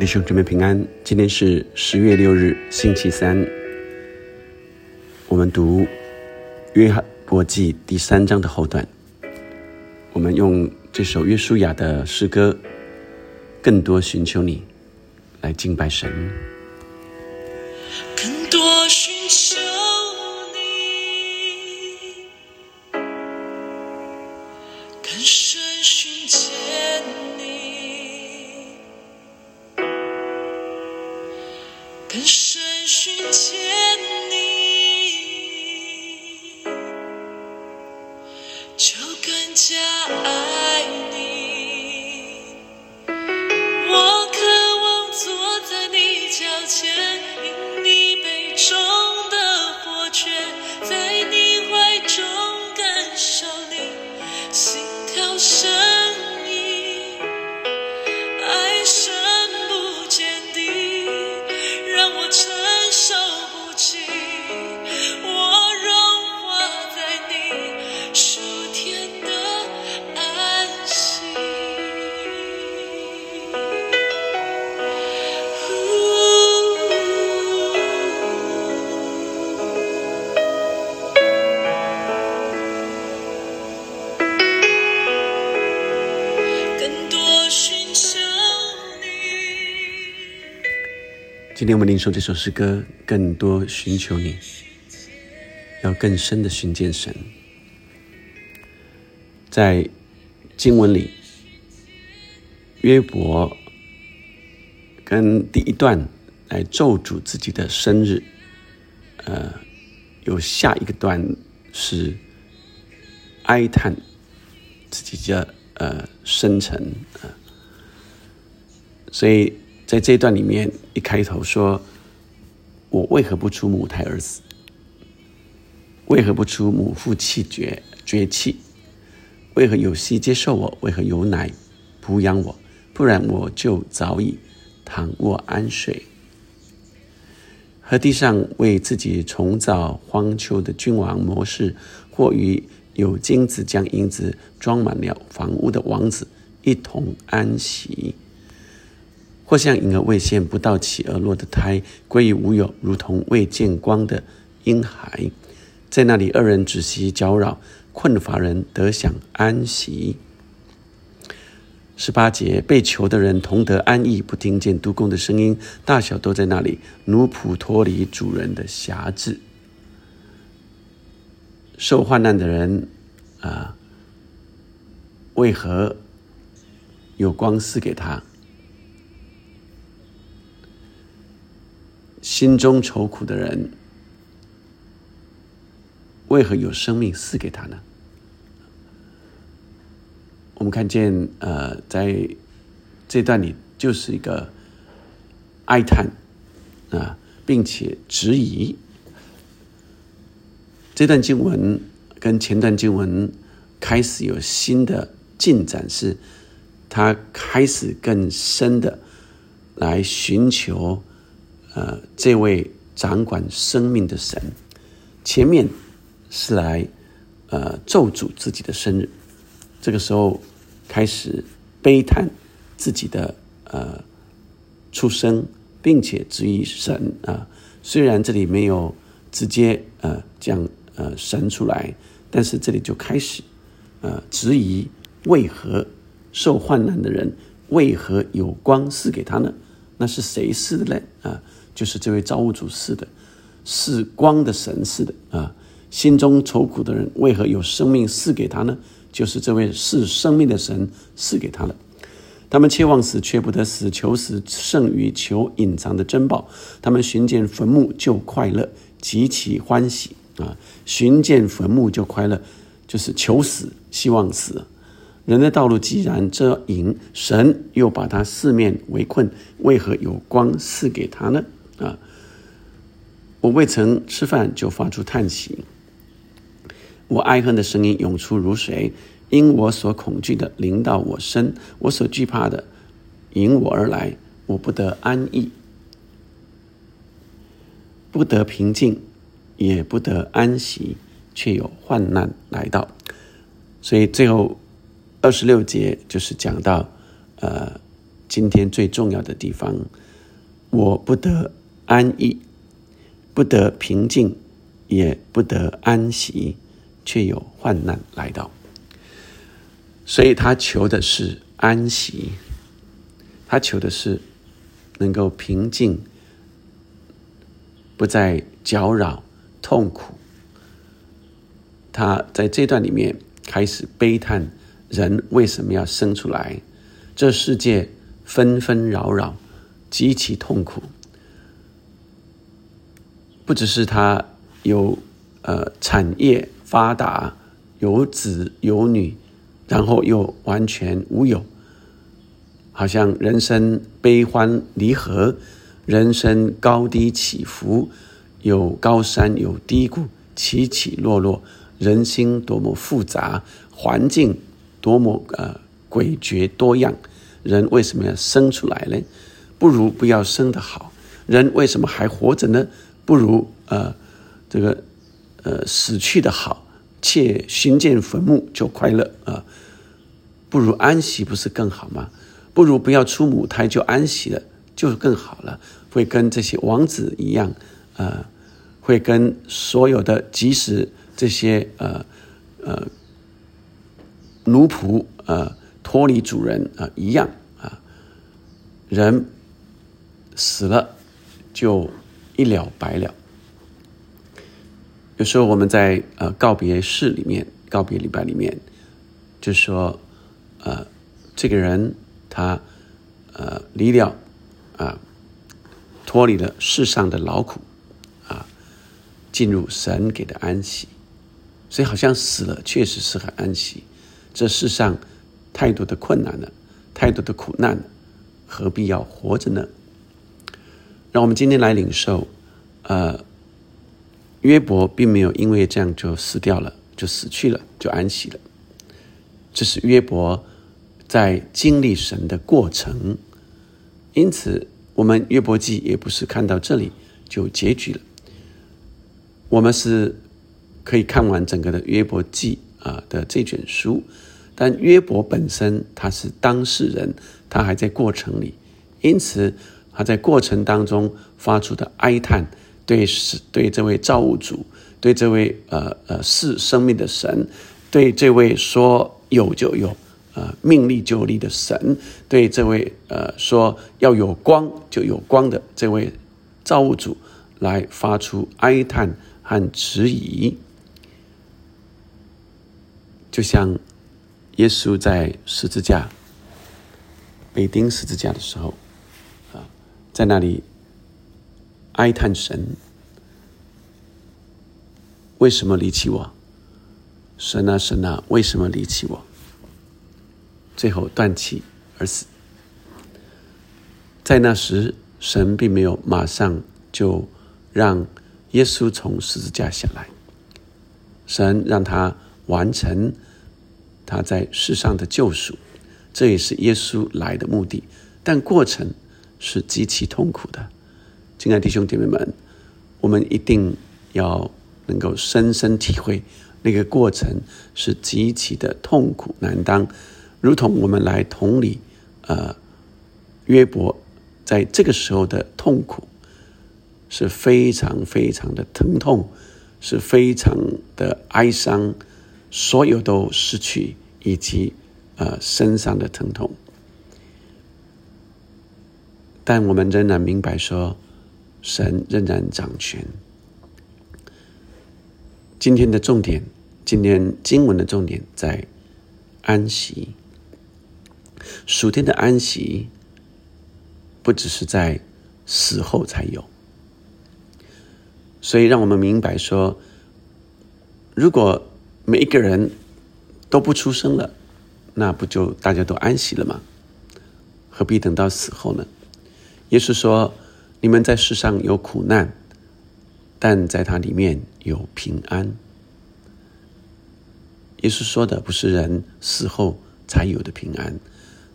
弟兄姊妹平安，今天是十月六日，星期三。我们读约翰伯记第三章的后段。我们用这首约书亚的诗歌，更多寻求你，来敬拜神。更多寻求今天我们领受这首诗歌，更多寻求你，要更深的寻见神。在经文里，约伯跟第一段来咒诅自己的生日，呃，有下一个段是哀叹自己的呃生辰啊、呃所以在这一段里面，一开头说：“我为何不出母胎而死？为何不出母腹气绝绝气？为何有息接受我？为何有奶哺养我？不然我就早已躺卧安睡。”和地上为自己重造荒丘的君王模式，或与有金子将银子装满了房屋的王子一同安息。或像婴儿未现不到起而落的胎，归于无有，如同未见光的婴孩，在那里二人止息搅扰，困乏人得享安息。十八节，被囚的人同得安逸，不听见督工的声音，大小都在那里，奴仆脱离主人的辖制。受患难的人啊，为何有光赐给他？心中愁苦的人，为何有生命赐给他呢？我们看见，呃，在这段里就是一个哀叹啊，并且质疑。这段经文跟前段经文开始有新的进展，是他开始更深的来寻求。呃，这位掌管生命的神，前面是来呃咒诅自己的生日，这个时候开始悲叹自己的呃出生，并且质疑神啊。虽然这里没有直接呃讲呃神出来，但是这里就开始呃质疑为何受患难的人为何有光赐给他呢？那是谁赐的呢？啊？就是这位造物主是的，是光的神似的啊！心中愁苦的人为何有生命赐给他呢？就是这位是生命的神赐给他了。他们切望死却不得死，求死胜于求隐藏的珍宝。他们寻见坟墓就快乐，极其欢喜啊！寻见坟墓就快乐，就是求死，希望死。人的道路既然遮隐，神又把他四面围困，为何有光赐给他呢？啊！我未曾吃饭就发出叹息，我哀恨的声音涌出如水，因我所恐惧的临到我身，我所惧怕的迎我而来，我不得安逸，不得平静，也不得安息，却有患难来到。所以最后二十六节就是讲到，呃，今天最重要的地方，我不得安逸，不得平静，也不得安息，却有患难来到。所以他求的是安息，他求的是能够平静，不再搅扰、痛苦。他在这段里面开始悲叹：人为什么要生出来？这世界纷纷扰扰，极其痛苦。不只是他有呃产业发达，有子有女。然后又完全无有，好像人生悲欢离合，人生高低起伏，有高山有低谷，起起落落，人心多么复杂，环境多么呃诡谲多样，人为什么要生出来呢？不如不要生的好。人为什么还活着呢？不如呃这个呃死去的好。且寻见坟墓就快乐啊，不如安息不是更好吗？不如不要出母胎就安息了，就更好了。会跟这些王子一样，呃，会跟所有的即使这些呃呃奴仆呃脱离主人啊一样啊，人死了就一了百了。有时候我们在呃告别式里面、告别礼拜里面，就说，呃，这个人他呃离了啊，脱离了世上的劳苦啊，进入神给的安息，所以好像死了确实是很安息。这世上太多的困难了，太多的苦难了，何必要活着呢？让我们今天来领受，呃。约伯并没有因为这样就死掉了，就死去了，就安息了。这是约伯在经历神的过程，因此我们约伯记也不是看到这里就结局了。我们是可以看完整个的约伯记啊的这卷书，但约伯本身他是当事人，他还在过程里，因此他在过程当中发出的哀叹。对是，对这位造物主，对这位呃呃是生命的神，对这位说有就有，呃命立就立的神，对这位呃说要有光就有光的这位造物主，来发出哀叹和质疑，就像耶稣在十字架被钉十字架的时候，在那里。哀叹神为什么离弃我？神啊神啊，为什么离弃我？最后断气而死。在那时，神并没有马上就让耶稣从十字架下来，神让他完成他在世上的救赎，这也是耶稣来的目的。但过程是极其痛苦的。亲爱的弟兄姐妹们，我们一定要能够深深体会那个过程是极其的痛苦难当，如同我们来同理，呃，约伯在这个时候的痛苦是非常非常的疼痛，是非常的哀伤，所有都失去，以及呃身上的疼痛，但我们仍然明白说。神仍然掌权。今天的重点，今天经文的重点在安息。属天的安息，不只是在死后才有。所以，让我们明白说，如果每一个人都不出生了，那不就大家都安息了吗？何必等到死后呢？耶稣说。你们在世上有苦难，但在它里面有平安。耶稣说的不是人死后才有的平安，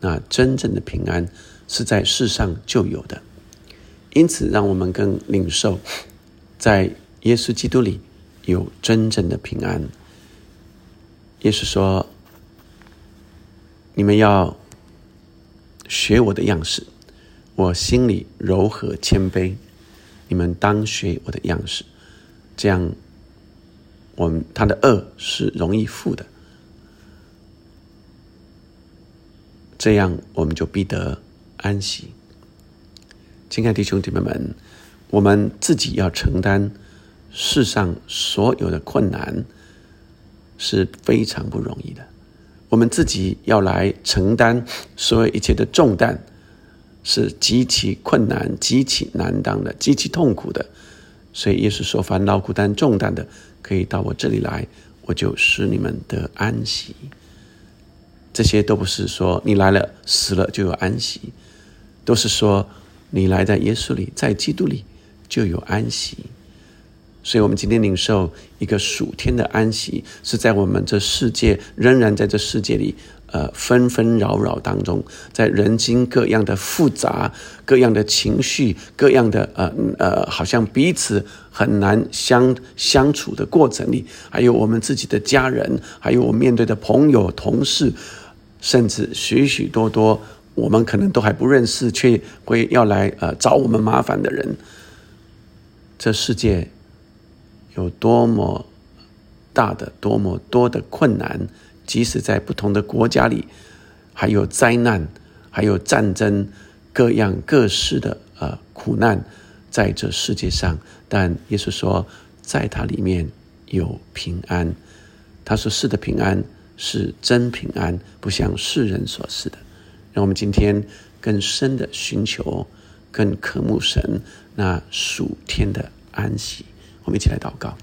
那真正的平安是在世上就有的。因此，让我们更领受，在耶稣基督里有真正的平安。耶稣说：“你们要学我的样式，我心里柔和谦卑。你们当学我的样式，这样，我们他的恶是容易负的。这样，我们就必得安息。亲爱的兄姐妹们，我们自己要承担世上所有的困难，是非常不容易的。我们自己要来承担所有一切的重担，是极其困难、极其难当的、极其痛苦的。所以耶稣说：“烦恼、苦担、重担的，可以到我这里来，我就使你们得安息。”这些都不是说你来了死了就有安息，都是说你来在耶稣里，在基督里就有安息。所以，我们今天领受一个属天的安息，是在我们这世界仍然在这世界里，呃，纷纷扰扰当中，在人心各样的复杂、各样的情绪、各样的呃呃，好像彼此很难相相处的过程里，还有我们自己的家人，还有我面对的朋友、同事，甚至许许多多我们可能都还不认识，却会要来呃找我们麻烦的人，这世界。有多么大的、多么多的困难，即使在不同的国家里，还有灾难，还有战争，各样各式的呃苦难，在这世界上。但耶稣说，在它里面有平安。他说：“是的，平安是真平安，不像世人所示的。”让我们今天更深的寻求，更渴慕神那属天的安息。我们一起来祷告，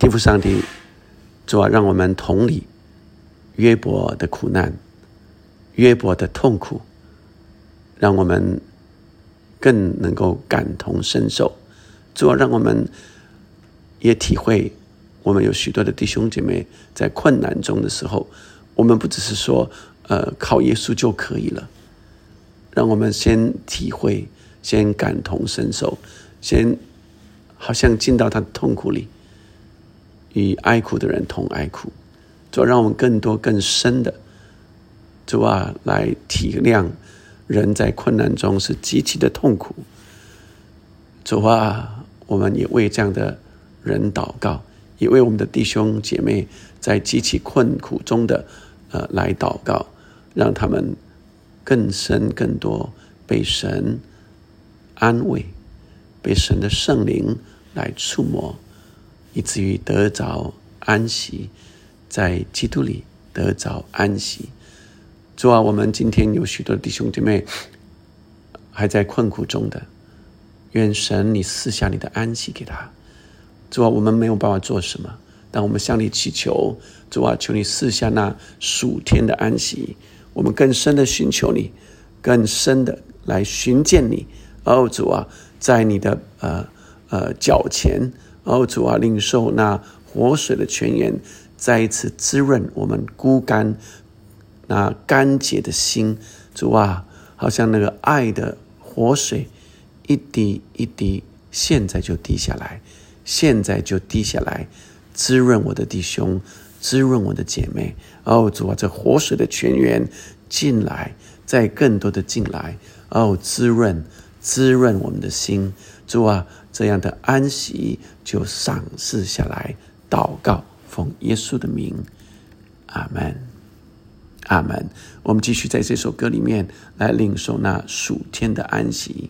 天父上帝，主啊，让我们同理约伯的苦难、约伯的痛苦，让我们更能够感同身受。主要，让我们也体会，我们有许多的弟兄姐妹在困难中的时候，我们不只是说，呃，靠耶稣就可以了。让我们先体会，先感同身受，先。好像进到他的痛苦里，与哀苦的人同哀苦，主让我们更多更深的主啊来体谅人在困难中是极其的痛苦。主啊，我们也为这样的人祷告，也为我们的弟兄姐妹在极其困苦中的呃来祷告，让他们更深更多被神安慰。被神的圣灵来触摸，以至于得着安息，在基督里得着安息。主啊，我们今天有许多弟兄姐妹还在困苦中的，愿神你赐下你的安息给他。主啊，我们没有办法做什么，但我们向你祈求，主啊，求你赐下那属天的安息。我们更深的寻求你，更深的来寻见你。哦，主啊。在你的呃呃脚前，哦主啊，领受那活水的泉源，再一次滋润我们孤干那干结的心。主啊，好像那个爱的活水，一滴一滴，现在就滴下来，现在就滴下来，滋润我的弟兄，滋润我的姐妹。哦主啊，这活水的泉源进来，再更多的进来，哦滋润。滋润我们的心，主啊，这样的安息就赏赐下来。祷告，奉耶稣的名，阿门，阿门。我们继续在这首歌里面来领受那属天的安息。